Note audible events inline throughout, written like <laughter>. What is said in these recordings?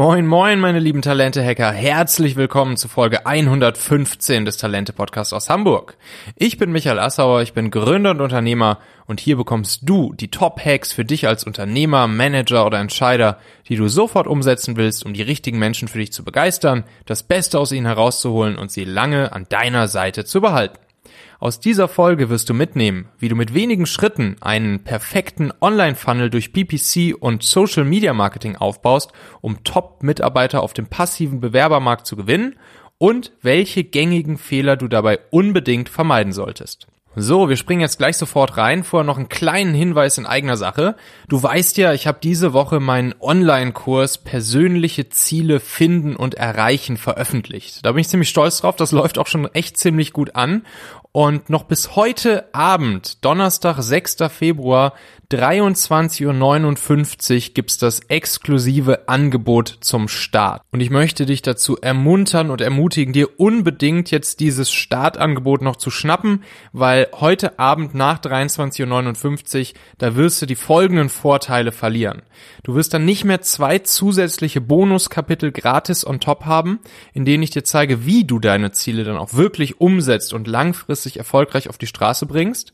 Moin, moin, meine lieben Talente-Hacker. Herzlich willkommen zu Folge 115 des Talente-Podcasts aus Hamburg. Ich bin Michael Assauer, ich bin Gründer und Unternehmer und hier bekommst du die Top-Hacks für dich als Unternehmer, Manager oder Entscheider, die du sofort umsetzen willst, um die richtigen Menschen für dich zu begeistern, das Beste aus ihnen herauszuholen und sie lange an deiner Seite zu behalten. Aus dieser Folge wirst du mitnehmen, wie du mit wenigen Schritten einen perfekten Online-Funnel durch PPC und Social Media Marketing aufbaust, um Top-Mitarbeiter auf dem passiven Bewerbermarkt zu gewinnen und welche gängigen Fehler du dabei unbedingt vermeiden solltest. So, wir springen jetzt gleich sofort rein. Vorher noch einen kleinen Hinweis in eigener Sache. Du weißt ja, ich habe diese Woche meinen Online-Kurs Persönliche Ziele finden und erreichen veröffentlicht. Da bin ich ziemlich stolz drauf. Das läuft auch schon echt ziemlich gut an. Und noch bis heute Abend, Donnerstag, 6. Februar, 23.59 Uhr gibt's das exklusive Angebot zum Start. Und ich möchte dich dazu ermuntern und ermutigen, dir unbedingt jetzt dieses Startangebot noch zu schnappen, weil heute Abend nach 23.59 Uhr, da wirst du die folgenden Vorteile verlieren. Du wirst dann nicht mehr zwei zusätzliche Bonuskapitel gratis on top haben, in denen ich dir zeige, wie du deine Ziele dann auch wirklich umsetzt und langfristig erfolgreich auf die Straße bringst.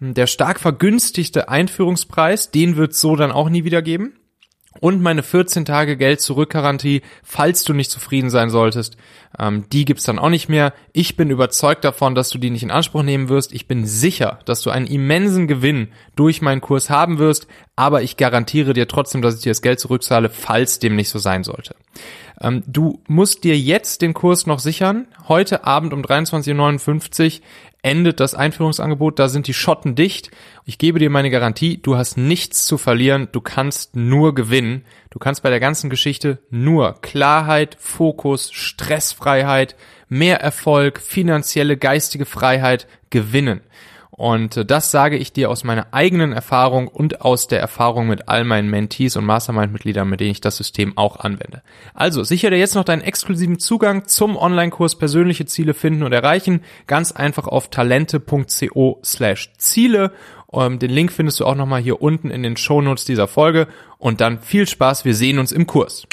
Der stark vergünstigte Einführungspreis, den wird so dann auch nie wieder geben. Und meine 14 Tage Geld zurück Garantie, falls du nicht zufrieden sein solltest, ähm, die gibt's dann auch nicht mehr. Ich bin überzeugt davon, dass du die nicht in Anspruch nehmen wirst. Ich bin sicher, dass du einen immensen Gewinn durch meinen Kurs haben wirst, aber ich garantiere dir trotzdem, dass ich dir das Geld zurückzahle, falls dem nicht so sein sollte. Ähm, du musst dir jetzt den Kurs noch sichern. Heute Abend um 23.59 Uhr endet das Einführungsangebot, da sind die Schotten dicht. Ich gebe dir meine Garantie, du hast nichts zu verlieren, du kannst nur gewinnen. Du kannst bei der ganzen Geschichte nur Klarheit, Fokus, Stressfreiheit, mehr Erfolg, finanzielle, geistige Freiheit gewinnen. Und äh, das sage ich dir aus meiner eigenen Erfahrung und aus der Erfahrung mit all meinen Mentees und Mastermind-Mitgliedern, mit denen ich das System auch anwende. Also sichere dir jetzt noch deinen exklusiven Zugang zum Online-Kurs Persönliche Ziele finden und erreichen. Ganz einfach auf talente.co slash Ziele. Ähm, den Link findest du auch nochmal hier unten in den Shownotes dieser Folge. Und dann viel Spaß, wir sehen uns im Kurs.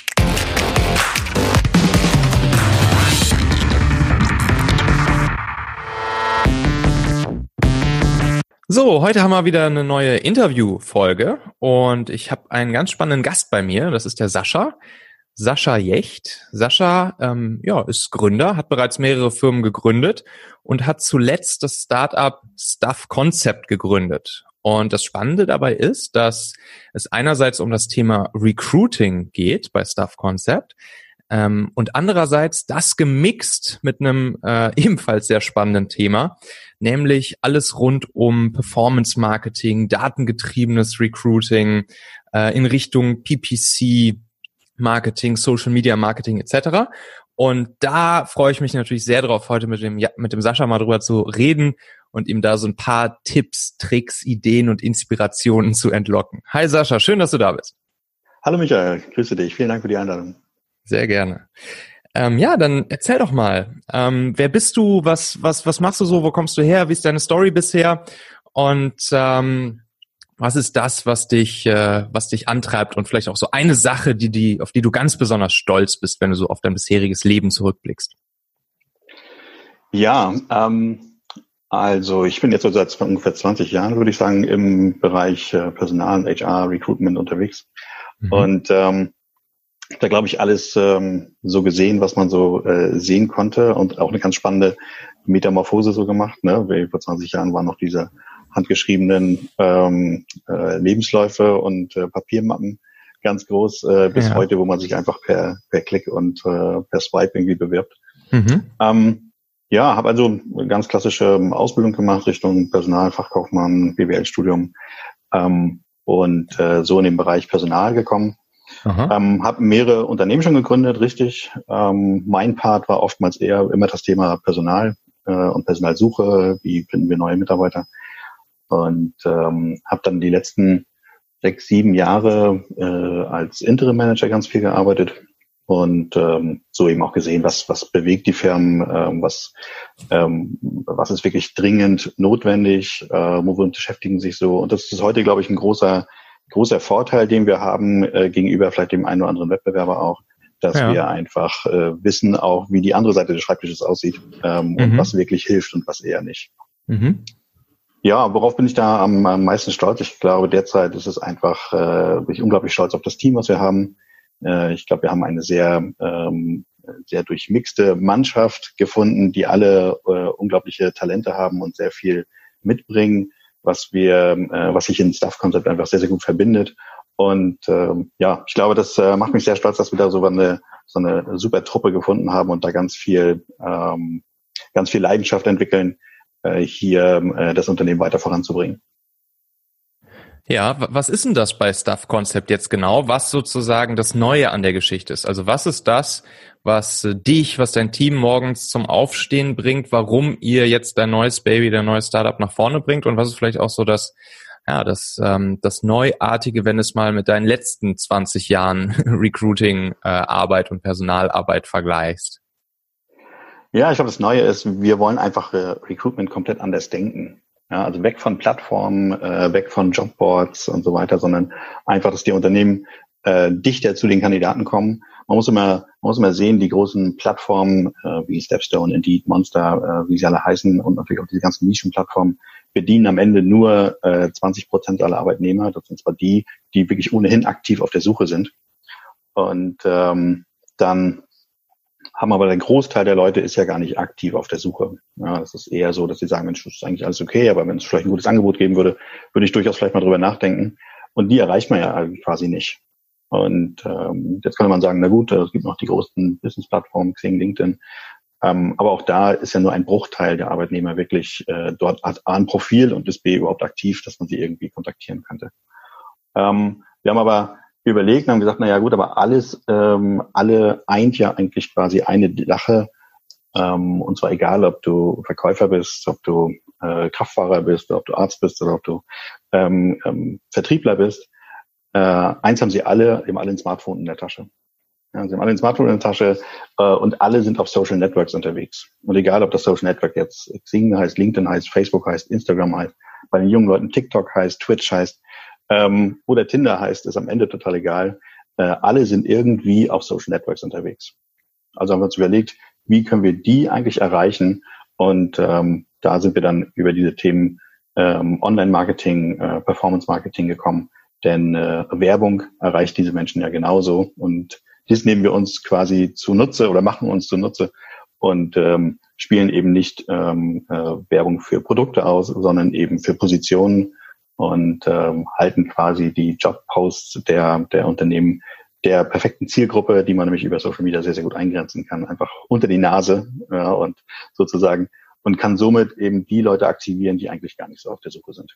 So, heute haben wir wieder eine neue Interview-Folge und ich habe einen ganz spannenden Gast bei mir. Das ist der Sascha. Sascha Jecht. Sascha ähm, ja, ist Gründer, hat bereits mehrere Firmen gegründet und hat zuletzt das Startup Stuff Concept gegründet. Und das Spannende dabei ist, dass es einerseits um das Thema Recruiting geht bei Stuff Concept, ähm, und andererseits das gemixt mit einem äh, <laughs> ebenfalls sehr spannenden Thema, nämlich alles rund um Performance Marketing, datengetriebenes Recruiting äh, in Richtung PPC Marketing, Social Media Marketing etc. Und da freue ich mich natürlich sehr drauf, heute mit dem, mit dem Sascha mal drüber zu reden und ihm da so ein paar Tipps, Tricks, Ideen und Inspirationen zu entlocken. Hi Sascha, schön, dass du da bist. Hallo Michael, grüße dich. Vielen Dank für die Einladung. Sehr gerne. Ähm, ja, dann erzähl doch mal. Ähm, wer bist du? Was, was, was machst du so? Wo kommst du her? Wie ist deine Story bisher? Und ähm, was ist das, was dich, äh, was dich antreibt und vielleicht auch so eine Sache, die, die, auf die du ganz besonders stolz bist, wenn du so auf dein bisheriges Leben zurückblickst? Ja, ähm, also ich bin jetzt so seit ungefähr 20 Jahren, würde ich sagen, im Bereich äh, Personal, HR, Recruitment unterwegs. Mhm. Und ähm, da glaube ich alles ähm, so gesehen, was man so äh, sehen konnte und auch eine ganz spannende Metamorphose so gemacht. Ne? Vor 20 Jahren waren noch diese handgeschriebenen ähm, äh, Lebensläufe und äh, Papiermappen ganz groß äh, bis ja. heute, wo man sich einfach per, per Klick und äh, per Swipe irgendwie bewirbt. Mhm. Ähm, ja, habe also eine ganz klassische Ausbildung gemacht Richtung Personalfachkaufmann, BWL-Studium ähm, und äh, so in den Bereich Personal gekommen ähm, habe mehrere Unternehmen schon gegründet, richtig. Ähm, mein Part war oftmals eher immer das Thema Personal äh, und Personalsuche. Wie finden wir neue Mitarbeiter? Und ähm, habe dann die letzten sechs, sieben Jahre äh, als Interim Manager ganz viel gearbeitet und ähm, so eben auch gesehen, was was bewegt die Firmen, ähm, was ähm, was ist wirklich dringend notwendig, äh, womit beschäftigen sich so und das ist heute glaube ich ein großer großer Vorteil, den wir haben äh, gegenüber vielleicht dem einen oder anderen Wettbewerber auch, dass ja. wir einfach äh, wissen auch, wie die andere Seite des Schreibtisches aussieht ähm, mhm. und was wirklich hilft und was eher nicht. Mhm. Ja, worauf bin ich da am, am meisten stolz? Ich glaube, derzeit ist es einfach, äh, bin ich unglaublich stolz auf das Team, was wir haben. Äh, ich glaube, wir haben eine sehr, ähm, sehr durchmixte Mannschaft gefunden, die alle äh, unglaubliche Talente haben und sehr viel mitbringen, was wir, äh, was sich in Stuff Concept einfach sehr, sehr gut verbindet. Und ähm, ja, ich glaube, das äh, macht mich sehr stolz, dass wir da so eine, so eine super Truppe gefunden haben und da ganz viel, ähm, ganz viel Leidenschaft entwickeln, äh, hier äh, das Unternehmen weiter voranzubringen. Ja, was ist denn das bei Stuff Concept jetzt genau, was sozusagen das Neue an der Geschichte ist? Also was ist das, was äh, dich, was dein Team morgens zum Aufstehen bringt, warum ihr jetzt dein neues Baby, dein neues Startup nach vorne bringt und was ist vielleicht auch so das, ja, das, ähm, das Neuartige, wenn es mal mit deinen letzten 20 Jahren <laughs> Recruiting, äh, und Personalarbeit vergleichst? Ja, ich glaube, das Neue ist, wir wollen einfach äh, Recruitment komplett anders denken. Ja, also weg von Plattformen, äh, weg von Jobboards und so weiter, sondern einfach, dass die Unternehmen äh, dichter zu den Kandidaten kommen. Man muss immer, man muss immer sehen, die großen Plattformen äh, wie Stepstone, Indeed, Monster, äh, wie sie alle heißen und natürlich auch diese ganzen Nischenplattformen bedienen am Ende nur äh, 20 Prozent aller Arbeitnehmer. Das sind zwar die, die wirklich ohnehin aktiv auf der Suche sind. Und ähm, dann haben aber der Großteil der Leute ist ja gar nicht aktiv auf der Suche. Ja, es ist eher so, dass sie sagen, Mensch, das ist eigentlich alles okay, aber wenn es vielleicht ein gutes Angebot geben würde, würde ich durchaus vielleicht mal drüber nachdenken. Und die erreicht man ja quasi nicht. Und ähm, jetzt könnte man sagen, na gut, es gibt noch die großen Business-Plattformen, Xing, LinkedIn. Ähm, aber auch da ist ja nur ein Bruchteil der Arbeitnehmer wirklich äh, dort A ein Profil und ist B überhaupt aktiv, dass man sie irgendwie kontaktieren könnte. Ähm, wir haben aber überlegt und haben gesagt, na ja gut, aber alles, ähm, alle eint ja eigentlich quasi eine Sache. Ähm, und zwar egal, ob du Verkäufer bist, ob du äh, Kraftfahrer bist, ob du Arzt bist oder ob du ähm, ähm, Vertriebler bist. Äh, eins haben sie alle, eben alle ein Smartphone in der Tasche. Ja, sie haben alle ein Smartphone in der Tasche äh, und alle sind auf Social Networks unterwegs. Und egal, ob das Social Network jetzt Xing heißt, LinkedIn heißt, Facebook heißt, Instagram heißt, bei den jungen Leuten TikTok heißt, Twitch heißt, ähm, oder Tinder heißt, ist am Ende total egal. Äh, alle sind irgendwie auf Social Networks unterwegs. Also haben wir uns überlegt, wie können wir die eigentlich erreichen? Und ähm, da sind wir dann über diese Themen ähm, Online-Marketing, äh, Performance-Marketing gekommen. Denn äh, Werbung erreicht diese Menschen ja genauso. Und dies nehmen wir uns quasi zunutze oder machen uns zunutze und ähm, spielen eben nicht ähm, äh, Werbung für Produkte aus, sondern eben für Positionen und ähm, halten quasi die Jobposts der, der Unternehmen der perfekten Zielgruppe, die man nämlich über Social Media sehr, sehr gut eingrenzen kann, einfach unter die Nase ja, und sozusagen und kann somit eben die Leute aktivieren, die eigentlich gar nicht so auf der Suche sind.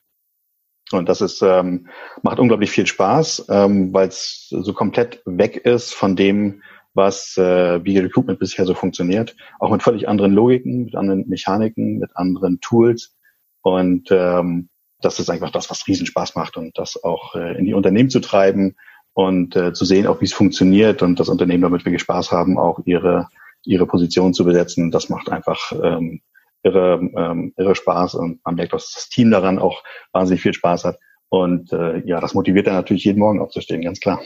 Und das ist ähm, macht unglaublich viel Spaß, ähm, weil es so komplett weg ist von dem, was äh, wie Recruitment bisher so funktioniert, auch mit völlig anderen Logiken, mit anderen Mechaniken, mit anderen Tools und ähm, das ist einfach das, was riesen Spaß macht und das auch äh, in die Unternehmen zu treiben und äh, zu sehen, auch wie es funktioniert und das Unternehmen damit wirklich Spaß haben, auch ihre ihre Position zu besetzen. Das macht einfach ähm, irre, ähm, irre Spaß und man merkt, dass das Team daran auch wahnsinnig viel Spaß hat. Und äh, ja, das motiviert dann natürlich jeden Morgen aufzustehen, ganz klar.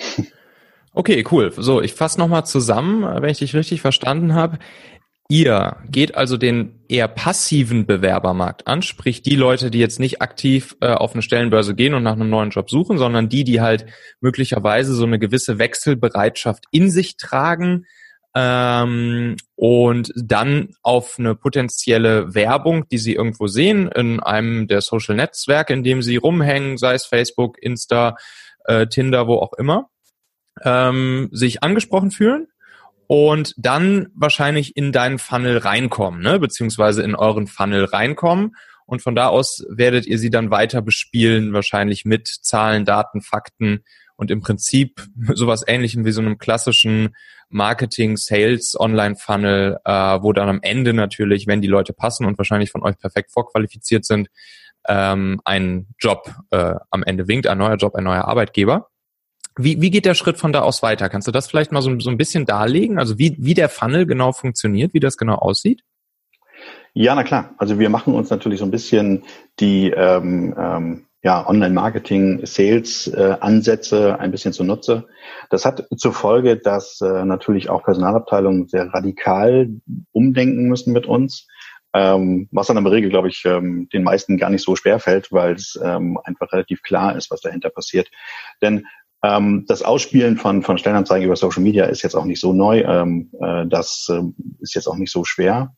Okay, cool. So, ich fasse nochmal zusammen, wenn ich dich richtig verstanden habe. Ihr geht also den eher passiven Bewerbermarkt an, sprich die Leute, die jetzt nicht aktiv äh, auf eine Stellenbörse gehen und nach einem neuen Job suchen, sondern die, die halt möglicherweise so eine gewisse Wechselbereitschaft in sich tragen ähm, und dann auf eine potenzielle Werbung, die sie irgendwo sehen in einem der Social Netzwerke, in dem sie rumhängen, sei es Facebook, Insta, äh, Tinder, wo auch immer, ähm, sich angesprochen fühlen und dann wahrscheinlich in deinen Funnel reinkommen, ne? beziehungsweise in euren Funnel reinkommen. Und von da aus werdet ihr sie dann weiter bespielen, wahrscheinlich mit Zahlen, Daten, Fakten und im Prinzip <laughs> sowas ähnlichem wie so einem klassischen Marketing, Sales, Online-Funnel, äh, wo dann am Ende natürlich, wenn die Leute passen und wahrscheinlich von euch perfekt vorqualifiziert sind, ähm, ein Job äh, am Ende winkt, ein neuer Job, ein neuer Arbeitgeber. Wie, wie geht der Schritt von da aus weiter? Kannst du das vielleicht mal so, so ein bisschen darlegen? Also wie, wie der Funnel genau funktioniert, wie das genau aussieht? Ja, na klar. Also wir machen uns natürlich so ein bisschen die, ähm, ähm, ja, Online-Marketing, Sales-Ansätze äh, ein bisschen zunutze. Das hat zur Folge, dass äh, natürlich auch Personalabteilungen sehr radikal umdenken müssen mit uns, ähm, was dann in Regel, glaube ich, ähm, den meisten gar nicht so schwer fällt, weil es ähm, einfach relativ klar ist, was dahinter passiert. Denn ähm, das Ausspielen von, von Stellenanzeigen über Social Media ist jetzt auch nicht so neu. Ähm, äh, das äh, ist jetzt auch nicht so schwer,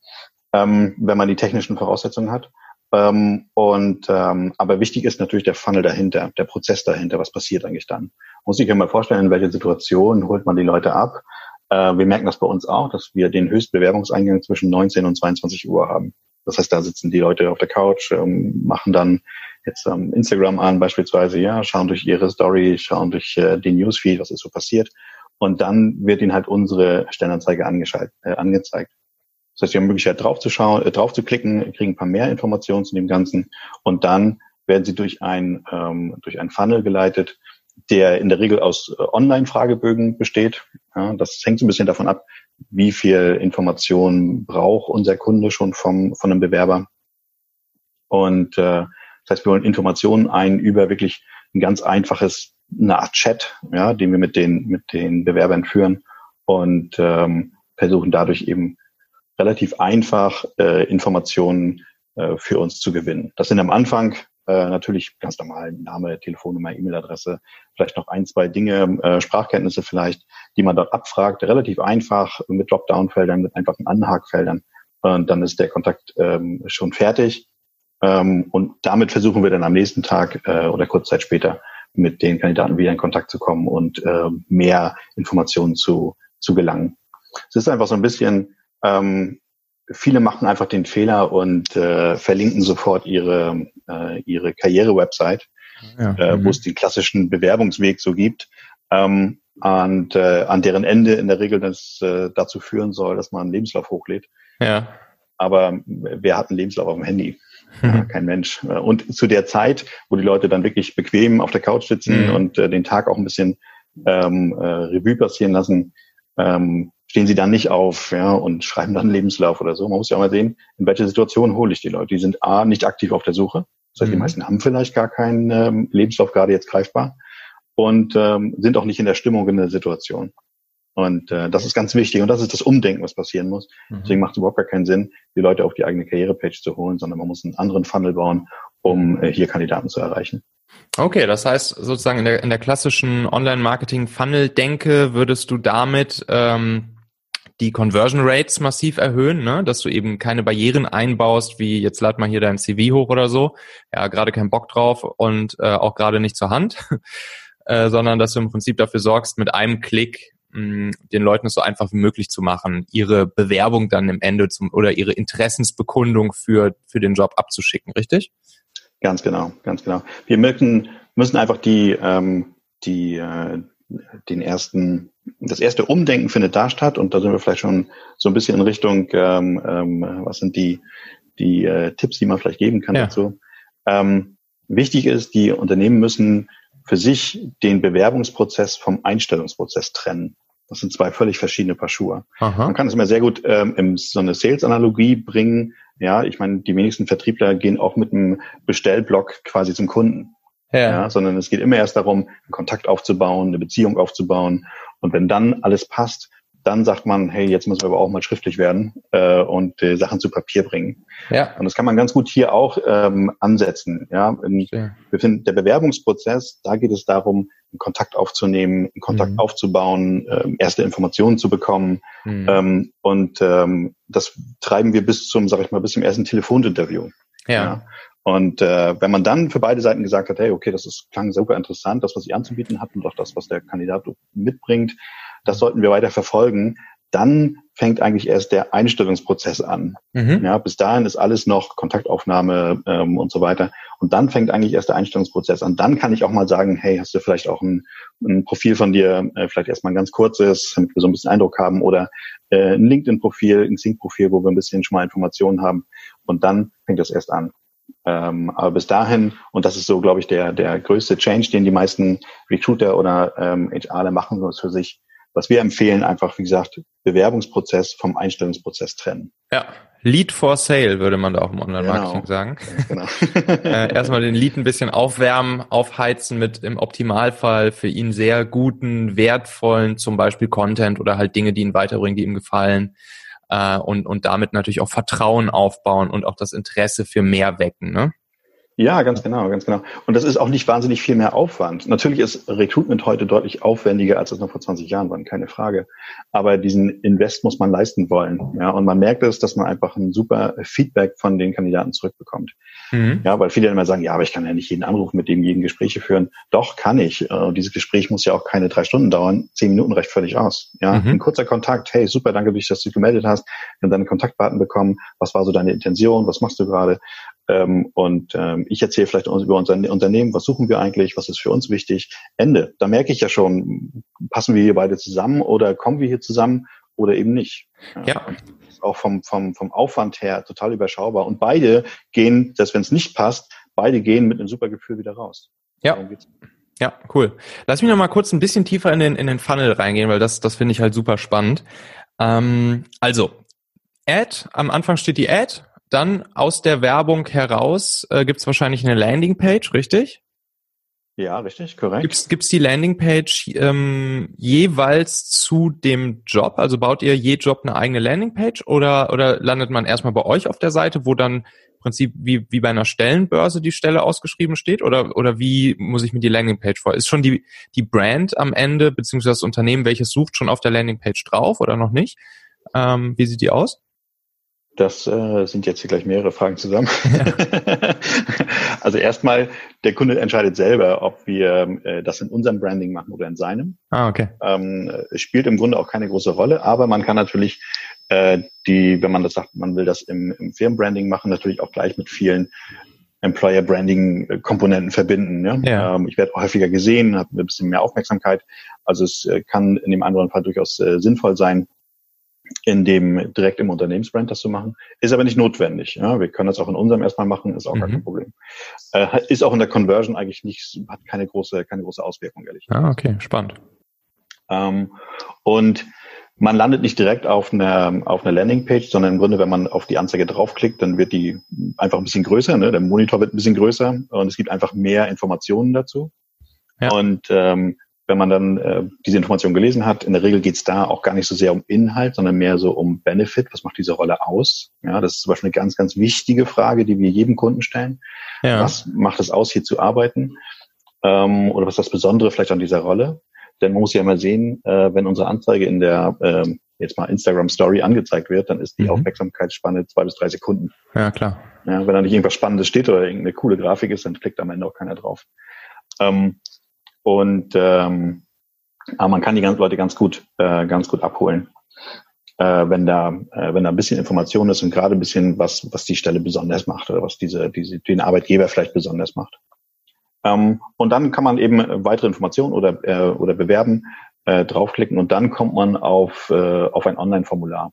ähm, wenn man die technischen Voraussetzungen hat. Ähm, und ähm, aber wichtig ist natürlich der Funnel dahinter, der Prozess dahinter. Was passiert eigentlich dann? Muss ich mir mal vorstellen, in welcher Situation holt man die Leute ab? Äh, wir merken das bei uns auch, dass wir den Höchstbewerbungseingang zwischen 19 und 22 Uhr haben. Das heißt, da sitzen die Leute auf der Couch, ähm, machen dann jetzt ähm, Instagram an beispielsweise, ja, schauen durch ihre Story, schauen durch äh, den Newsfeed, was ist so passiert. Und dann wird ihnen halt unsere Stellenanzeige äh, angezeigt. Das heißt, sie haben die Möglichkeit drauf zu schauen, äh, drauf zu klicken, kriegen ein paar mehr Informationen zu dem Ganzen und dann werden sie durch ein ähm, durch ein Funnel geleitet, der in der Regel aus äh, Online-Fragebögen besteht. Ja, das hängt so ein bisschen davon ab, wie viel Information braucht unser Kunde schon vom von einem Bewerber. Und äh, das heißt, wir holen Informationen ein über wirklich ein ganz einfaches eine Art Chat, ja, den wir mit den mit den Bewerbern führen und ähm, versuchen dadurch eben relativ einfach äh, Informationen äh, für uns zu gewinnen. Das sind am Anfang äh, natürlich ganz normal Name, Telefonnummer, E-Mail-Adresse, vielleicht noch ein, zwei Dinge, äh, Sprachkenntnisse vielleicht, die man dort abfragt, relativ einfach mit Dropdown-Feldern, mit einfachen Anhagfeldern. Und dann ist der Kontakt ähm, schon fertig. Ähm, und damit versuchen wir dann am nächsten Tag äh, oder kurz Zeit später mit den Kandidaten wieder in Kontakt zu kommen und äh, mehr Informationen zu, zu gelangen. Es ist einfach so ein bisschen ähm, viele machen einfach den Fehler und äh, verlinken sofort ihre, äh, ihre Karriere-Website, ja, äh, wo mhm. es den klassischen Bewerbungsweg so gibt. Ähm, und äh, an deren Ende in der Regel das äh, dazu führen soll, dass man einen Lebenslauf hochlädt. Ja. Aber wer hat einen Lebenslauf auf dem Handy? Ja, mhm. kein Mensch. Und zu der Zeit, wo die Leute dann wirklich bequem auf der Couch sitzen mhm. und äh, den Tag auch ein bisschen ähm, äh, Revue passieren lassen, ähm, stehen sie dann nicht auf ja, und schreiben dann einen Lebenslauf oder so. Man muss ja auch mal sehen, in welcher Situation hole ich die Leute. Die sind A, nicht aktiv auf der Suche. Das heißt, mhm. die meisten haben vielleicht gar keinen ähm, Lebenslauf gerade jetzt greifbar und ähm, sind auch nicht in der Stimmung in der Situation. Und äh, das ist ganz wichtig und das ist das Umdenken, was passieren muss. Mhm. Deswegen macht es überhaupt gar keinen Sinn, die Leute auf die eigene Karrierepage zu holen, sondern man muss einen anderen Funnel bauen, um äh, hier Kandidaten zu erreichen. Okay, das heißt sozusagen in der, in der klassischen Online-Marketing-Funnel-Denke würdest du damit ähm, die Conversion Rates massiv erhöhen, ne? dass du eben keine Barrieren einbaust, wie jetzt lad mal hier dein CV hoch oder so. Ja, gerade keinen Bock drauf und äh, auch gerade nicht zur Hand, <laughs> äh, sondern dass du im Prinzip dafür sorgst, mit einem Klick mh, den Leuten es so einfach wie möglich zu machen, ihre Bewerbung dann im Ende zum oder ihre Interessensbekundung für, für den Job abzuschicken, richtig? Ganz genau, ganz genau. Wir müssen, müssen einfach die, ähm, die, äh, den ersten, das erste Umdenken findet da statt und da sind wir vielleicht schon so ein bisschen in Richtung, ähm, ähm, was sind die, die äh, Tipps, die man vielleicht geben kann ja. dazu. Ähm, wichtig ist, die Unternehmen müssen für sich den Bewerbungsprozess vom Einstellungsprozess trennen. Das sind zwei völlig verschiedene Paar Schuhe. Aha. Man kann es immer sehr gut ähm, in so eine Sales-Analogie bringen. Ja, ich meine, die wenigsten Vertriebler gehen auch mit einem Bestellblock quasi zum Kunden. Ja. ja. Sondern es geht immer erst darum, einen Kontakt aufzubauen, eine Beziehung aufzubauen. Und wenn dann alles passt, dann sagt man, hey, jetzt müssen wir aber auch mal schriftlich werden äh, und äh, Sachen zu Papier bringen. Ja. Und das kann man ganz gut hier auch ähm, ansetzen. Ja, ja. wir finden der Bewerbungsprozess, da geht es darum, einen Kontakt aufzunehmen, einen Kontakt mhm. aufzubauen, äh, erste Informationen zu bekommen. Mhm. Ähm, und ähm, das treiben wir bis zum, sag ich mal, bis zum ersten Telefoninterview. Ja. ja. Und äh, wenn man dann für beide Seiten gesagt hat, hey, okay, das ist, klang super interessant, das, was ich anzubieten habe und auch das, was der Kandidat mitbringt, das sollten wir weiter verfolgen, dann fängt eigentlich erst der Einstellungsprozess an. Mhm. Ja, bis dahin ist alles noch Kontaktaufnahme ähm, und so weiter. Und dann fängt eigentlich erst der Einstellungsprozess an. Dann kann ich auch mal sagen, hey, hast du vielleicht auch ein, ein Profil von dir, äh, vielleicht erstmal ein ganz kurzes, damit wir so ein bisschen Eindruck haben, oder äh, ein LinkedIn-Profil, ein Sync-Profil, wo wir ein bisschen schon mal Informationen haben. Und dann fängt das erst an. Ähm, aber bis dahin, und das ist so, glaube ich, der, der größte Change, den die meisten Recruiter oder ähm, HRler machen, so ist für sich was wir empfehlen, einfach, wie gesagt, Bewerbungsprozess vom Einstellungsprozess trennen. Ja, Lead for Sale würde man da auch im Online-Marketing genau. sagen. Genau. <laughs> <laughs> äh, erstmal den Lead ein bisschen aufwärmen, aufheizen mit im Optimalfall für ihn sehr guten, wertvollen, zum Beispiel Content oder halt Dinge, die ihn weiterbringen, die ihm gefallen. Äh, und, und damit natürlich auch Vertrauen aufbauen und auch das Interesse für mehr wecken. Ne? Ja, ganz genau, ganz genau. Und das ist auch nicht wahnsinnig viel mehr Aufwand. Natürlich ist Recruitment heute deutlich aufwendiger, als es noch vor 20 Jahren war, keine Frage. Aber diesen Invest muss man leisten wollen. Ja, und man merkt es, dass man einfach ein super Feedback von den Kandidaten zurückbekommt. Mhm. Ja, weil viele immer sagen, ja, aber ich kann ja nicht jeden anrufen, mit dem jeden Gespräche führen. Doch, kann ich. Und dieses Gespräch muss ja auch keine drei Stunden dauern. Zehn Minuten reicht völlig aus. Ja, mhm. ein kurzer Kontakt. Hey, super, danke, dass du dich gemeldet hast. Wir haben deine Kontaktdaten bekommen. Was war so deine Intention? Was machst du gerade? Ähm, und ähm, ich erzähle vielleicht über unser Unternehmen, was suchen wir eigentlich, was ist für uns wichtig. Ende. Da merke ich ja schon, passen wir hier beide zusammen oder kommen wir hier zusammen oder eben nicht. Ja. Auch vom, vom, vom Aufwand her total überschaubar. Und beide gehen, dass wenn es nicht passt, beide gehen mit einem super Gefühl wieder raus. Ja. Ja, cool. Lass mich noch mal kurz ein bisschen tiefer in den, in den Funnel reingehen, weil das, das finde ich halt super spannend. Ähm, also, Ad, am Anfang steht die Ad, dann aus der Werbung heraus äh, gibt es wahrscheinlich eine Landingpage, richtig? Ja, richtig, korrekt. Gibt's gibt's die Landingpage ähm, jeweils zu dem Job? Also baut ihr je Job eine eigene Landingpage oder oder landet man erstmal bei euch auf der Seite, wo dann im Prinzip wie wie bei einer Stellenbörse die Stelle ausgeschrieben steht oder oder wie muss ich mir die Landingpage vor? Ist schon die die Brand am Ende beziehungsweise das Unternehmen, welches sucht, schon auf der Landingpage drauf oder noch nicht? Ähm, wie sieht die aus? Das äh, sind jetzt hier gleich mehrere Fragen zusammen. Ja. <laughs> also erstmal, der Kunde entscheidet selber, ob wir äh, das in unserem Branding machen oder in seinem. Ah, okay. Ähm, es spielt im Grunde auch keine große Rolle, aber man kann natürlich äh, die, wenn man das sagt, man will das im, im Firmenbranding machen, natürlich auch gleich mit vielen Employer Branding Komponenten verbinden. Ja? ja. Ähm, ich werde häufiger gesehen, habe ein bisschen mehr Aufmerksamkeit. Also es äh, kann in dem anderen Fall durchaus äh, sinnvoll sein, in dem direkt im Unternehmensbrand das zu machen. Ist aber nicht notwendig. Ja? Wir können das auch in unserem erstmal machen, ist auch mhm. kein Problem. Äh, ist auch in der Conversion eigentlich nicht, hat keine große, keine große Auswirkung, ehrlich gesagt. Ah, okay, spannend. Ähm, und man landet nicht direkt auf einer, auf einer Landingpage, sondern im Grunde, wenn man auf die Anzeige draufklickt, dann wird die einfach ein bisschen größer, ne? der Monitor wird ein bisschen größer und es gibt einfach mehr Informationen dazu. Ja. Und ähm, wenn man dann äh, diese Information gelesen hat, in der Regel geht es da auch gar nicht so sehr um Inhalt, sondern mehr so um Benefit. Was macht diese Rolle aus? Ja, das ist zum Beispiel eine ganz, ganz wichtige Frage, die wir jedem Kunden stellen. Ja. Was macht es aus, hier zu arbeiten? Ähm, oder was ist das Besondere vielleicht an dieser Rolle? Denn man muss ja immer sehen, äh, wenn unsere Anzeige in der äh, jetzt mal Instagram Story angezeigt wird, dann ist die mhm. Aufmerksamkeitsspanne zwei bis drei Sekunden. Ja, klar. Ja, wenn da nicht irgendwas Spannendes steht oder irgendeine coole Grafik ist, dann klickt am Ende auch keiner drauf. Ähm, und ähm, aber man kann die ganzen Leute ganz gut, äh, ganz gut abholen, äh, wenn da, äh, wenn da ein bisschen Information ist und gerade ein bisschen was, was die Stelle besonders macht oder was diese, diese den Arbeitgeber vielleicht besonders macht. Ähm, und dann kann man eben weitere Informationen oder äh, oder bewerben äh, draufklicken und dann kommt man auf äh, auf ein Online-Formular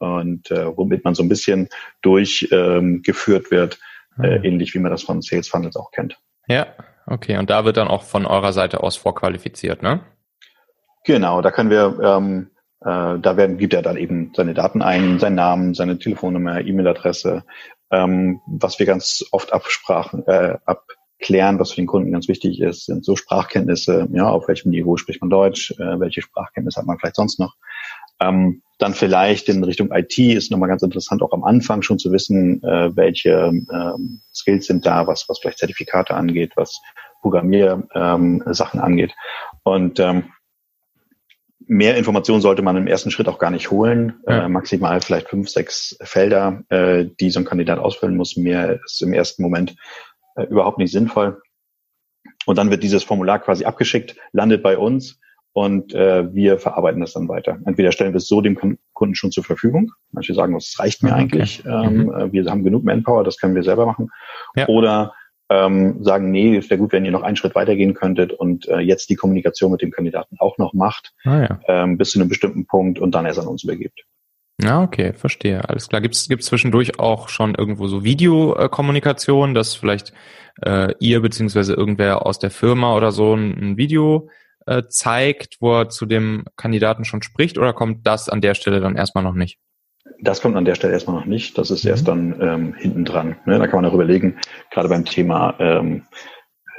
und äh, womit man so ein bisschen durchgeführt ähm, wird, äh, mhm. ähnlich wie man das von Sales Funnels auch kennt. Ja, Okay, und da wird dann auch von eurer Seite aus vorqualifiziert, ne? Genau, da können wir, ähm, äh, da werden, gibt er dann eben seine Daten ein, seinen Namen, seine Telefonnummer, E-Mail-Adresse, ähm, was wir ganz oft absprachen, äh, abklären, was für den Kunden ganz wichtig ist, sind so Sprachkenntnisse, ja, auf welchem Niveau spricht man Deutsch, äh, welche Sprachkenntnisse hat man vielleicht sonst noch. Ähm, dann vielleicht in Richtung IT ist nochmal ganz interessant, auch am Anfang schon zu wissen, äh, welche ähm, Skills sind da, was, was vielleicht Zertifikate angeht, was Programmiersachen ähm, angeht. Und ähm, mehr Informationen sollte man im ersten Schritt auch gar nicht holen. Ja. Äh, maximal vielleicht fünf, sechs Felder, äh, die so ein Kandidat ausfüllen muss. Mehr ist im ersten Moment äh, überhaupt nicht sinnvoll. Und dann wird dieses Formular quasi abgeschickt, landet bei uns und äh, wir verarbeiten das dann weiter. Entweder stellen wir es so dem Kunden schon zur Verfügung. Manche sagen, das reicht mir okay. eigentlich. Ähm, mhm. Äh, wir haben genug Manpower, das können wir selber machen. Ja. Oder ähm, sagen, nee, es wäre gut, wenn ihr noch einen Schritt weitergehen könntet und äh, jetzt die Kommunikation mit dem Kandidaten auch noch macht, ah, ja. ähm, bis zu einem bestimmten Punkt und dann erst an uns übergibt. Ja, okay, verstehe. Alles klar. Gibt es zwischendurch auch schon irgendwo so Videokommunikation, dass vielleicht äh, ihr beziehungsweise irgendwer aus der Firma oder so ein, ein Video äh, zeigt, wo er zu dem Kandidaten schon spricht, oder kommt das an der Stelle dann erstmal noch nicht? Das kommt an der Stelle erstmal noch nicht. Das ist mhm. erst dann ähm, hinten dran. Ne? Da kann man auch überlegen, gerade beim Thema ähm,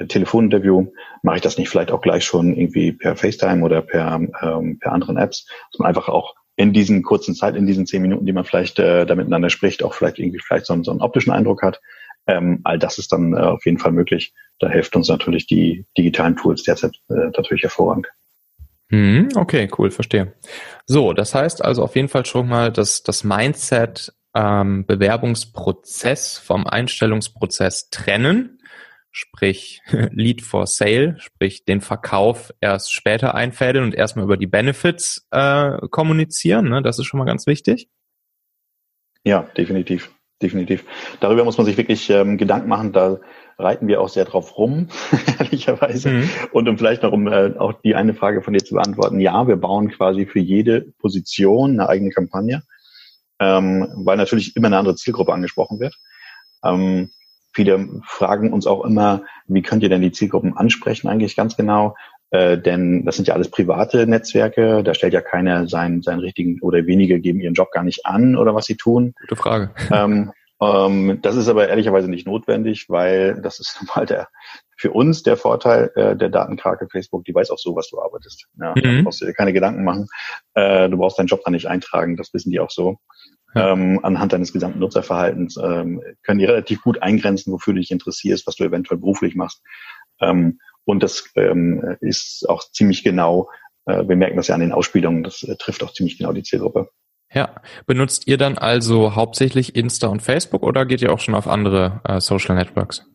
Telefoninterview, mache ich das nicht vielleicht auch gleich schon irgendwie per FaceTime oder per, ähm, per anderen Apps, dass man einfach auch in diesen kurzen Zeit, in diesen zehn Minuten, die man vielleicht äh, da miteinander spricht, auch vielleicht irgendwie vielleicht so, so einen optischen Eindruck hat. Ähm, all das ist dann äh, auf jeden Fall möglich. Da hilft uns natürlich die digitalen Tools derzeit äh, natürlich hervorragend. Hm, okay, cool, verstehe. So, das heißt also auf jeden Fall schon mal, dass das Mindset ähm, Bewerbungsprozess vom Einstellungsprozess trennen, sprich <laughs> Lead for Sale, sprich den Verkauf erst später einfädeln und erstmal über die Benefits äh, kommunizieren. Ne? Das ist schon mal ganz wichtig. Ja, definitiv definitiv. Darüber muss man sich wirklich ähm, Gedanken machen. Da reiten wir auch sehr drauf rum, <laughs> ehrlicherweise. Mhm. Und um vielleicht noch um äh, auch die eine Frage von dir zu beantworten. Ja, wir bauen quasi für jede Position eine eigene Kampagne, ähm, weil natürlich immer eine andere Zielgruppe angesprochen wird. Ähm, viele fragen uns auch immer, wie könnt ihr denn die Zielgruppen ansprechen eigentlich ganz genau? Äh, denn das sind ja alles private Netzwerke, da stellt ja keiner seinen, seinen richtigen oder wenige geben ihren Job gar nicht an oder was sie tun. Gute Frage. <laughs> Ähm, ähm, das ist aber ehrlicherweise nicht notwendig, weil das ist <laughs> mal der für uns der Vorteil äh, der Datenkrake Facebook, die weiß auch so, was du arbeitest. Ja, mhm. Da brauchst du dir keine Gedanken machen. Äh, du brauchst deinen Job da nicht eintragen, das wissen die auch so. Ja. Ähm, anhand deines gesamten Nutzerverhaltens ähm, können die relativ gut eingrenzen, wofür du dich interessierst, was du eventuell beruflich machst. Ähm, und das ähm, ist auch ziemlich genau, äh, wir merken das ja an den Ausspielungen, das äh, trifft auch ziemlich genau die Zielgruppe. Ja, benutzt ihr dann also hauptsächlich Insta und Facebook oder geht ihr auch schon auf andere äh, Social Networks?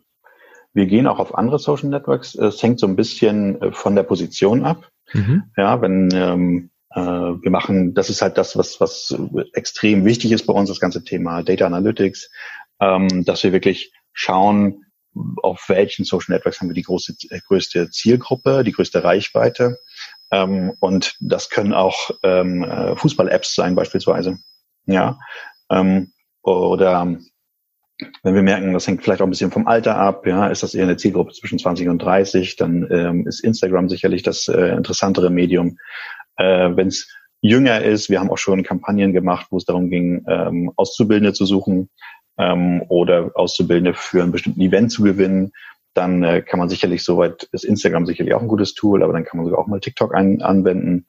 Wir gehen auch auf andere Social Networks. Es hängt so ein bisschen äh, von der Position ab. Mhm. Ja, wenn ähm, äh, wir machen, das ist halt das, was was extrem wichtig ist bei uns, das ganze Thema Data Analytics, ähm, dass wir wirklich schauen, auf welchen Social Networks haben wir die große, äh, größte Zielgruppe, die größte Reichweite. Ähm, und das können auch ähm, äh, Fußball-Apps sein beispielsweise. Ja. Ähm, oder wenn wir merken, das hängt vielleicht auch ein bisschen vom Alter ab, ja, ist das eher eine Zielgruppe zwischen 20 und 30, dann ähm, ist Instagram sicherlich das äh, interessantere Medium. Äh, wenn es jünger ist, wir haben auch schon Kampagnen gemacht, wo es darum ging, ähm, Auszubildende zu suchen, ähm, oder Auszubildende für einen bestimmten Event zu gewinnen, dann äh, kann man sicherlich soweit, ist Instagram sicherlich auch ein gutes Tool, aber dann kann man sogar auch mal TikTok ein, anwenden.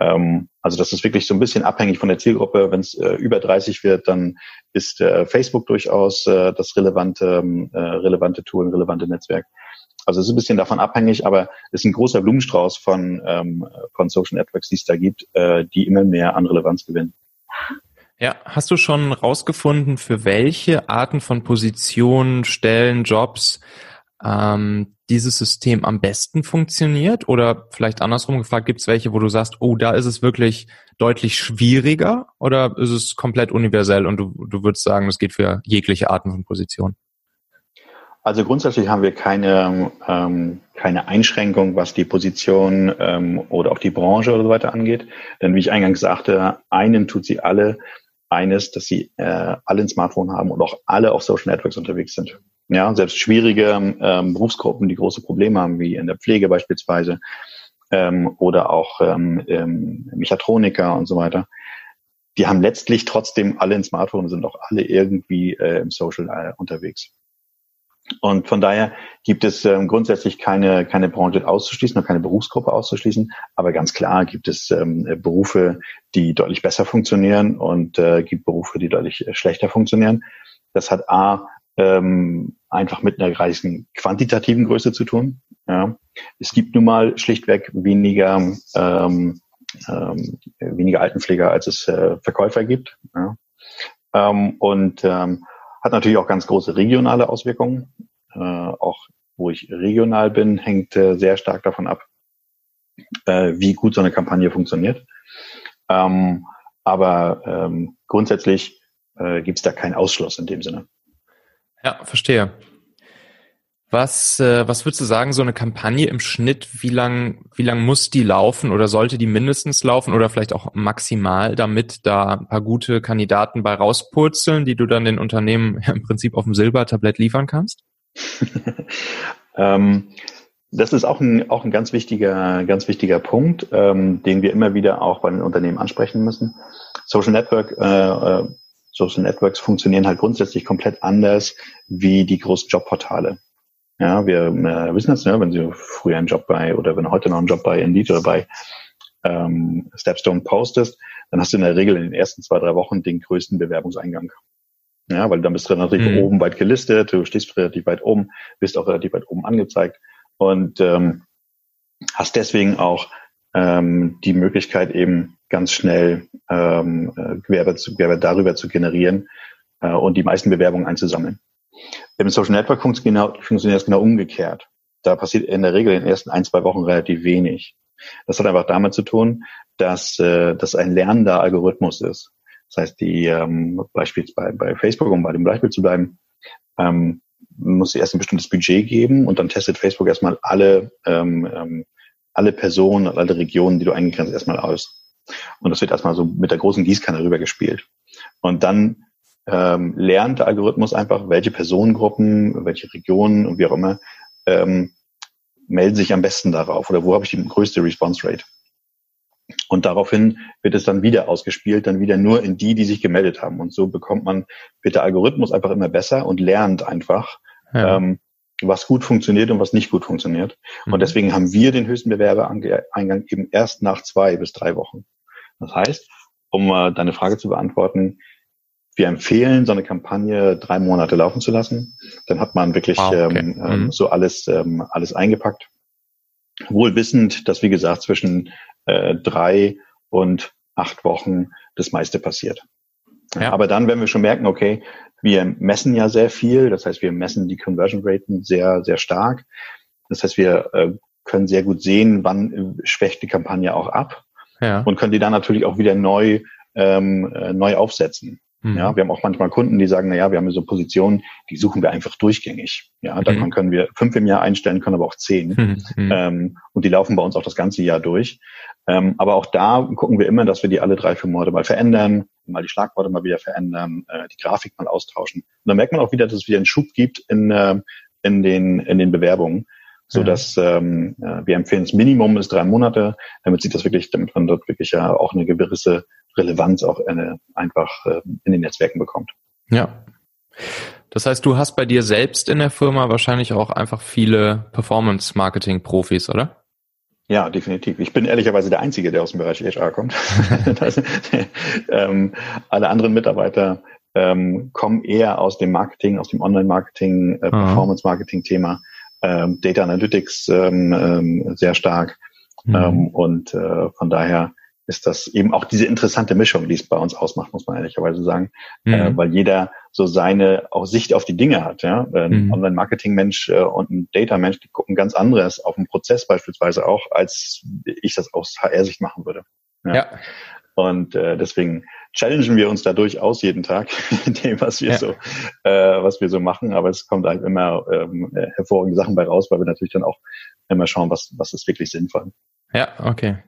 Ähm, also das ist wirklich so ein bisschen abhängig von der Zielgruppe. Wenn es äh, über 30 wird, dann ist äh, Facebook durchaus äh, das relevante, äh, relevante Tool, ein relevante Netzwerk. Also es ist ein bisschen davon abhängig, aber es ist ein großer Blumenstrauß von, ähm, von Social Networks, die es da gibt, äh, die immer mehr an Relevanz gewinnen. Ja, hast du schon rausgefunden, für welche Arten von Positionen, Stellen, Jobs ähm, dieses System am besten funktioniert? Oder vielleicht andersrum gefragt, gibt es welche, wo du sagst, oh, da ist es wirklich deutlich schwieriger oder ist es komplett universell und du, du würdest sagen, es geht für jegliche Arten von Positionen? Also grundsätzlich haben wir keine, ähm, keine Einschränkung, was die Position ähm, oder auch die Branche oder so weiter angeht. Denn wie ich eingangs sagte, einen tut sie alle eines, dass sie äh, alle ein Smartphone haben und auch alle auf Social Networks unterwegs sind. Ja, selbst schwierige ähm, Berufsgruppen, die große Probleme haben, wie in der Pflege beispielsweise ähm, oder auch ähm, ähm, Mechatroniker und so weiter, die haben letztlich trotzdem alle ein Smartphone und sind auch alle irgendwie äh, im Social äh, unterwegs. Und von daher gibt es ähm, grundsätzlich keine, keine Branche auszuschließen oder keine Berufsgruppe auszuschließen. Aber ganz klar gibt es ähm, Berufe, die deutlich besser funktionieren und äh, gibt Berufe, die deutlich äh, schlechter funktionieren. Das hat A, ähm, einfach mit einer reichen quantitativen Größe zu tun. Ja. Es gibt nun mal schlichtweg weniger, ähm, ähm, weniger Altenpfleger, als es äh, Verkäufer gibt. Ja. Ähm, und ähm, hat natürlich auch ganz große regionale Auswirkungen. Äh, auch wo ich regional bin, hängt äh, sehr stark davon ab, äh, wie gut so eine Kampagne funktioniert. Ähm, aber ähm, grundsätzlich äh, gibt es da keinen Ausschluss in dem Sinne. Ja, verstehe. Was, äh, was würdest du sagen, so eine Kampagne im Schnitt, wie lang, wie lang muss die laufen oder sollte die mindestens laufen oder vielleicht auch maximal, damit da ein paar gute Kandidaten bei rauspurzeln, die du dann den Unternehmen <laughs> im Prinzip auf dem Silbertablett liefern kannst? <laughs> ähm, das ist auch ein, auch ein ganz wichtiger, ganz wichtiger Punkt, ähm, den wir immer wieder auch bei den Unternehmen ansprechen müssen. Social Network, äh, äh, Social Networks funktionieren halt grundsätzlich komplett anders wie die großen Jobportale. Ja, wir äh, wissen das, ne, wenn Sie früher einen Job bei oder wenn heute noch einen Job bei Indeed oder bei ähm, Stepstone postest, dann hast du in der Regel in den ersten zwei, drei Wochen den größten Bewerbungseingang. Ja, weil dann bist du natürlich mhm. oben weit gelistet, du stehst relativ weit oben, bist auch relativ weit oben angezeigt und ähm, hast deswegen auch ähm, die Möglichkeit eben ganz schnell ähm, äh, Gewerbe, zu, Gewerbe darüber zu generieren äh, und die meisten Bewerbungen einzusammeln. Im Social Network funktioniert, genau, funktioniert das genau umgekehrt. Da passiert in der Regel in den ersten ein, zwei Wochen relativ wenig. Das hat einfach damit zu tun, dass äh, das ein lernender Algorithmus ist. Das heißt, die ähm, beispielsweise bei, bei Facebook, um bei dem Beispiel zu bleiben, ähm, muss sie erst ein bestimmtes Budget geben und dann testet Facebook erstmal alle ähm, ähm, alle Personen und alle Regionen, die du eingegrenzt erstmal aus. Und das wird erstmal so mit der großen Gießkanne rübergespielt. Und dann ähm, lernt der Algorithmus einfach, welche Personengruppen, welche Regionen und wie auch immer ähm, melden sich am besten darauf oder wo habe ich die größte Response Rate. Und daraufhin wird es dann wieder ausgespielt, dann wieder nur in die, die sich gemeldet haben. Und so bekommt man, wird der Algorithmus einfach immer besser und lernt einfach, ja. ähm, was gut funktioniert und was nicht gut funktioniert. Mhm. Und deswegen haben wir den höchsten Bewerbereingang eben erst nach zwei bis drei Wochen. Das heißt, um äh, deine Frage zu beantworten, wir empfehlen, so eine Kampagne drei Monate laufen zu lassen. Dann hat man wirklich wow, okay. ähm, ähm mhm. so alles, ähm, alles eingepackt. Wohl wissend, dass, wie gesagt, zwischen äh, drei und acht Wochen das meiste passiert. Ja. Aber dann, wenn wir schon merken, okay, wir messen ja sehr viel, das heißt, wir messen die Conversion Raten sehr, sehr stark. Das heißt, wir äh, können sehr gut sehen, wann schwächt die Kampagne auch ab ja. und können die dann natürlich auch wieder neu, ähm, äh, neu aufsetzen. Mhm. Ja, wir haben auch manchmal Kunden, die sagen, na ja, wir haben so Positionen, die suchen wir einfach durchgängig. Ja, davon mhm. können wir fünf im Jahr einstellen, können aber auch zehn. Mhm. mhm. Ähm, und die laufen bei uns auch das ganze Jahr durch. Ähm, aber auch da gucken wir immer, dass wir die alle drei, vier Monate mal verändern, mal die Schlagworte mal wieder verändern, äh, die Grafik mal austauschen. Und dann merkt man auch wieder, dass es wieder einen Schub gibt in, äh, in, den, in den Bewerbungen so dass ähm, wir empfehlen, das Minimum ist drei Monate, damit sich das wirklich, damit man dort wirklich ja auch eine gewisse Relevanz auch eine, einfach äh, in den Netzwerken bekommt. Ja. Das heißt, du hast bei dir selbst in der Firma wahrscheinlich auch einfach viele Performance-Marketing-Profis, oder? Ja, definitiv. Ich bin ehrlicherweise der Einzige, der aus dem Bereich HR kommt. <laughs> das, ähm, alle anderen Mitarbeiter ähm, kommen eher aus dem Marketing, aus dem Online-Marketing, äh, Performance-Marketing-Thema, ähm, Data Analytics ähm, ähm, sehr stark. Mhm. Ähm, und äh, von daher ist das eben auch diese interessante Mischung, die es bei uns ausmacht, muss man ehrlicherweise sagen, mhm. äh, weil jeder so seine auch Sicht auf die Dinge hat. Ja? Ein mhm. Online-Marketing-Mensch äh, und ein Data-Mensch, die gucken ganz anderes auf den Prozess beispielsweise auch, als ich das aus HR-Sicht machen würde. Ja. ja. Und äh, deswegen challengen wir uns da durchaus jeden Tag <laughs> in dem, was wir ja. so, äh, was wir so machen. Aber es kommt halt immer ähm, hervorragende Sachen bei raus, weil wir natürlich dann auch immer schauen, was, was ist wirklich sinnvoll. Ja, okay.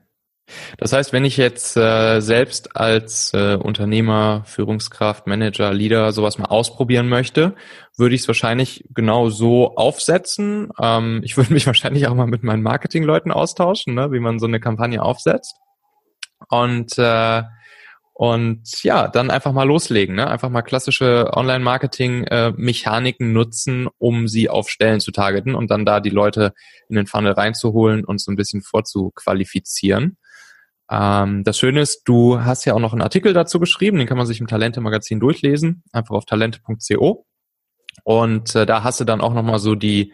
Das heißt, wenn ich jetzt äh, selbst als äh, Unternehmer, Führungskraft, Manager, Leader sowas mal ausprobieren möchte, würde ich es wahrscheinlich genau so aufsetzen. Ähm, ich würde mich <laughs> wahrscheinlich auch mal mit meinen Marketingleuten austauschen, ne, wie man so eine Kampagne aufsetzt. Und äh, und ja, dann einfach mal loslegen, ne? Einfach mal klassische Online-Marketing-Mechaniken äh, nutzen, um sie auf Stellen zu targeten und dann da die Leute in den Funnel reinzuholen und so ein bisschen vorzuqualifizieren. Ähm, das Schöne ist, du hast ja auch noch einen Artikel dazu geschrieben, den kann man sich im Talente-Magazin durchlesen, einfach auf talente.co. Und äh, da hast du dann auch nochmal so die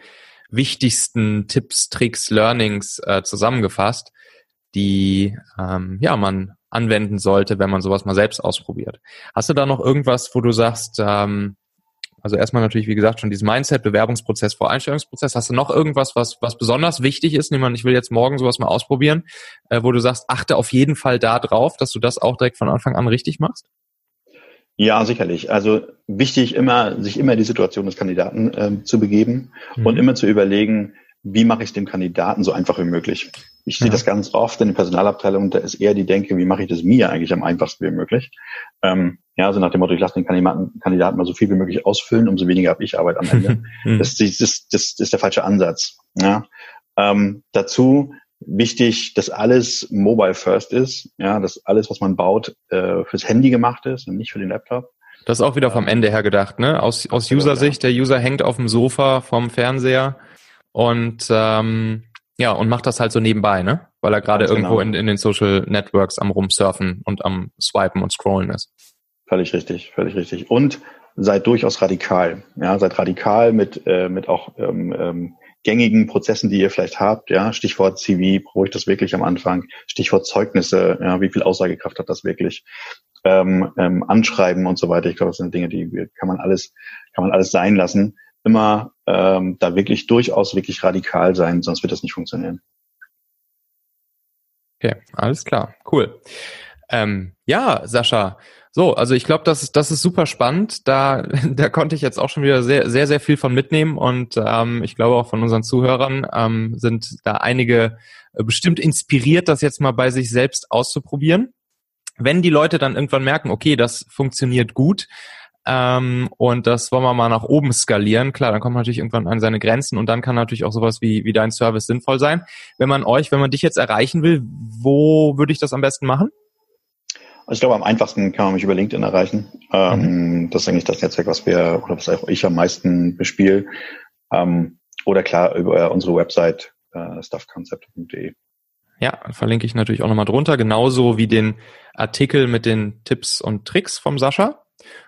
wichtigsten Tipps, Tricks, Learnings äh, zusammengefasst, die ähm, ja man anwenden sollte, wenn man sowas mal selbst ausprobiert. Hast du da noch irgendwas, wo du sagst, ähm, also erstmal natürlich, wie gesagt, schon dieses Mindset, Bewerbungsprozess, Voreinstellungsprozess. Hast du noch irgendwas, was, was besonders wichtig ist? Niemand, ich will jetzt morgen sowas mal ausprobieren, äh, wo du sagst, achte auf jeden Fall da drauf, dass du das auch direkt von Anfang an richtig machst? Ja, sicherlich. Also wichtig immer, sich immer die Situation des Kandidaten äh, zu begeben mhm. und immer zu überlegen, wie mache ich es dem Kandidaten so einfach wie möglich. Ich sehe das ganz oft in der Personalabteilung, da ist eher die Denke, wie mache ich das mir eigentlich am einfachsten wie möglich. Ähm, ja, also nach dem Motto, ich lasse den Kandidaten, Kandidaten mal so viel wie möglich ausfüllen, umso weniger habe ich Arbeit am Ende. <laughs> das, das, das, das ist der falsche Ansatz. Ja. Ähm, dazu wichtig, dass alles mobile first ist, ja, dass alles, was man baut, äh, fürs Handy gemacht ist und nicht für den Laptop. Das ist auch wieder vom Ende her gedacht, ne? Aus, aus User-Sicht, der User hängt auf dem Sofa vom Fernseher und ähm, ja, und macht das halt so nebenbei, ne? Weil er gerade irgendwo genau. in, in den Social Networks am rumsurfen und am swipen und scrollen ist. Völlig richtig, völlig richtig. Und seid durchaus radikal. Ja, seid radikal mit, äh, mit auch ähm, ähm, gängigen Prozessen, die ihr vielleicht habt. Ja, Stichwort CV, brauche ich das wirklich am Anfang? Stichwort Zeugnisse, ja, wie viel Aussagekraft hat das wirklich? Ähm, ähm, Anschreiben und so weiter. Ich glaube, das sind Dinge, die kann man alles, kann man alles sein lassen. Immer ähm, da wirklich durchaus wirklich radikal sein, sonst wird das nicht funktionieren. Okay, alles klar, cool. Ähm, ja, Sascha, so, also ich glaube, das ist, das ist super spannend. Da, <laughs> da konnte ich jetzt auch schon wieder sehr, sehr, sehr viel von mitnehmen und ähm, ich glaube auch von unseren Zuhörern ähm, sind da einige äh, bestimmt inspiriert, das jetzt mal bei sich selbst auszuprobieren. Wenn die Leute dann irgendwann merken, okay, das funktioniert gut, ähm, und das wollen wir mal nach oben skalieren. Klar, dann kommt man natürlich irgendwann an seine Grenzen und dann kann natürlich auch sowas wie, wie dein Service sinnvoll sein. Wenn man euch, wenn man dich jetzt erreichen will, wo würde ich das am besten machen? Also ich glaube, am einfachsten kann man mich über LinkedIn erreichen. Ähm, mhm. Das ist eigentlich das Netzwerk, was wir oder was auch ich am meisten bespiele. Ähm, oder klar über unsere Website äh, stuffconcept.de. Ja, verlinke ich natürlich auch nochmal drunter, genauso wie den Artikel mit den Tipps und Tricks vom Sascha.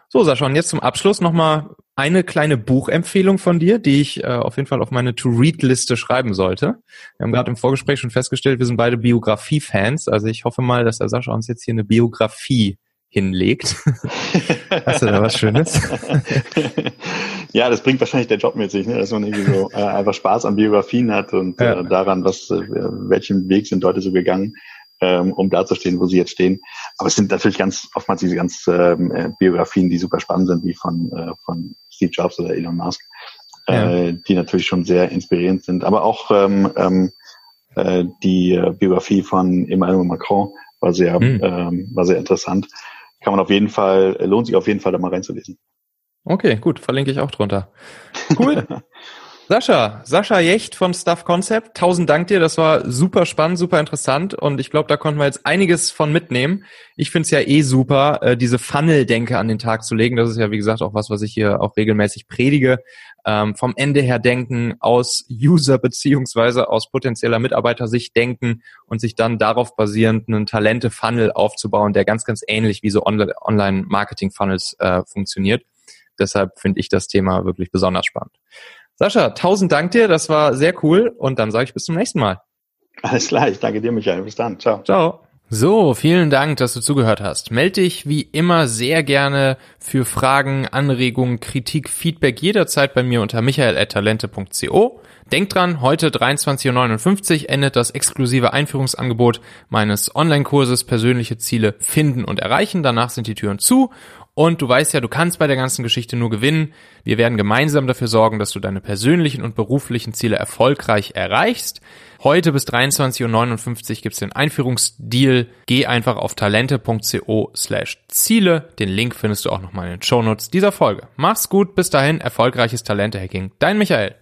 So, Sascha, und jetzt zum Abschluss nochmal eine kleine Buchempfehlung von dir, die ich äh, auf jeden Fall auf meine To-Read-Liste schreiben sollte. Wir haben gerade im Vorgespräch schon festgestellt, wir sind beide Biografie-Fans. Also ich hoffe mal, dass der Sascha uns jetzt hier eine Biografie hinlegt. <laughs> Hast du da was Schönes? <laughs> ja, das bringt wahrscheinlich der Job mit sich, ne? dass man irgendwie so äh, einfach Spaß an Biografien hat und ja. äh, daran, was, äh, welchen Weg sind Leute so gegangen ähm, um da zu stehen, wo sie jetzt stehen. Aber es sind natürlich ganz oftmals diese ganz ähm, äh, Biografien, die super spannend sind, wie von, äh, von Steve Jobs oder Elon Musk, äh, ja. die natürlich schon sehr inspirierend sind. Aber auch ähm, ähm, äh, die äh, Biografie von Emmanuel Macron war sehr, mhm. ähm, war sehr interessant. Kann man auf jeden Fall, lohnt sich auf jeden Fall da mal reinzulesen. Okay, gut, verlinke ich auch drunter. Cool. <laughs> Sascha, Sascha Jecht von Stuff Concept, tausend Dank dir, das war super spannend, super interessant und ich glaube, da konnten wir jetzt einiges von mitnehmen. Ich finde es ja eh super, äh, diese Funnel-Denke an den Tag zu legen. Das ist ja, wie gesagt, auch was, was ich hier auch regelmäßig predige. Ähm, vom Ende her denken, aus User beziehungsweise aus potenzieller Mitarbeitersicht denken und sich dann darauf basierend einen Talente-Funnel aufzubauen, der ganz, ganz ähnlich wie so Online-Marketing-Funnels äh, funktioniert. Deshalb finde ich das Thema wirklich besonders spannend. Sascha, tausend Dank dir, das war sehr cool und dann sage ich bis zum nächsten Mal. Alles klar, ich danke dir, Michael. Bis dann. Ciao. Ciao. So, vielen Dank, dass du zugehört hast. Meld dich wie immer sehr gerne für Fragen, Anregungen, Kritik, Feedback jederzeit bei mir unter michael.talente.co. Denk dran, heute 23.59 Uhr endet das exklusive Einführungsangebot meines Online-Kurses Persönliche Ziele finden und erreichen. Danach sind die Türen zu und du weißt ja, du kannst bei der ganzen Geschichte nur gewinnen. Wir werden gemeinsam dafür sorgen, dass du deine persönlichen und beruflichen Ziele erfolgreich erreichst. Heute bis 23.59 Uhr gibt's den Einführungsdeal. Geh einfach auf talente.co slash Ziele. Den Link findest du auch nochmal in den Shownotes dieser Folge. Mach's gut, bis dahin, erfolgreiches Talente-Hacking. Dein Michael.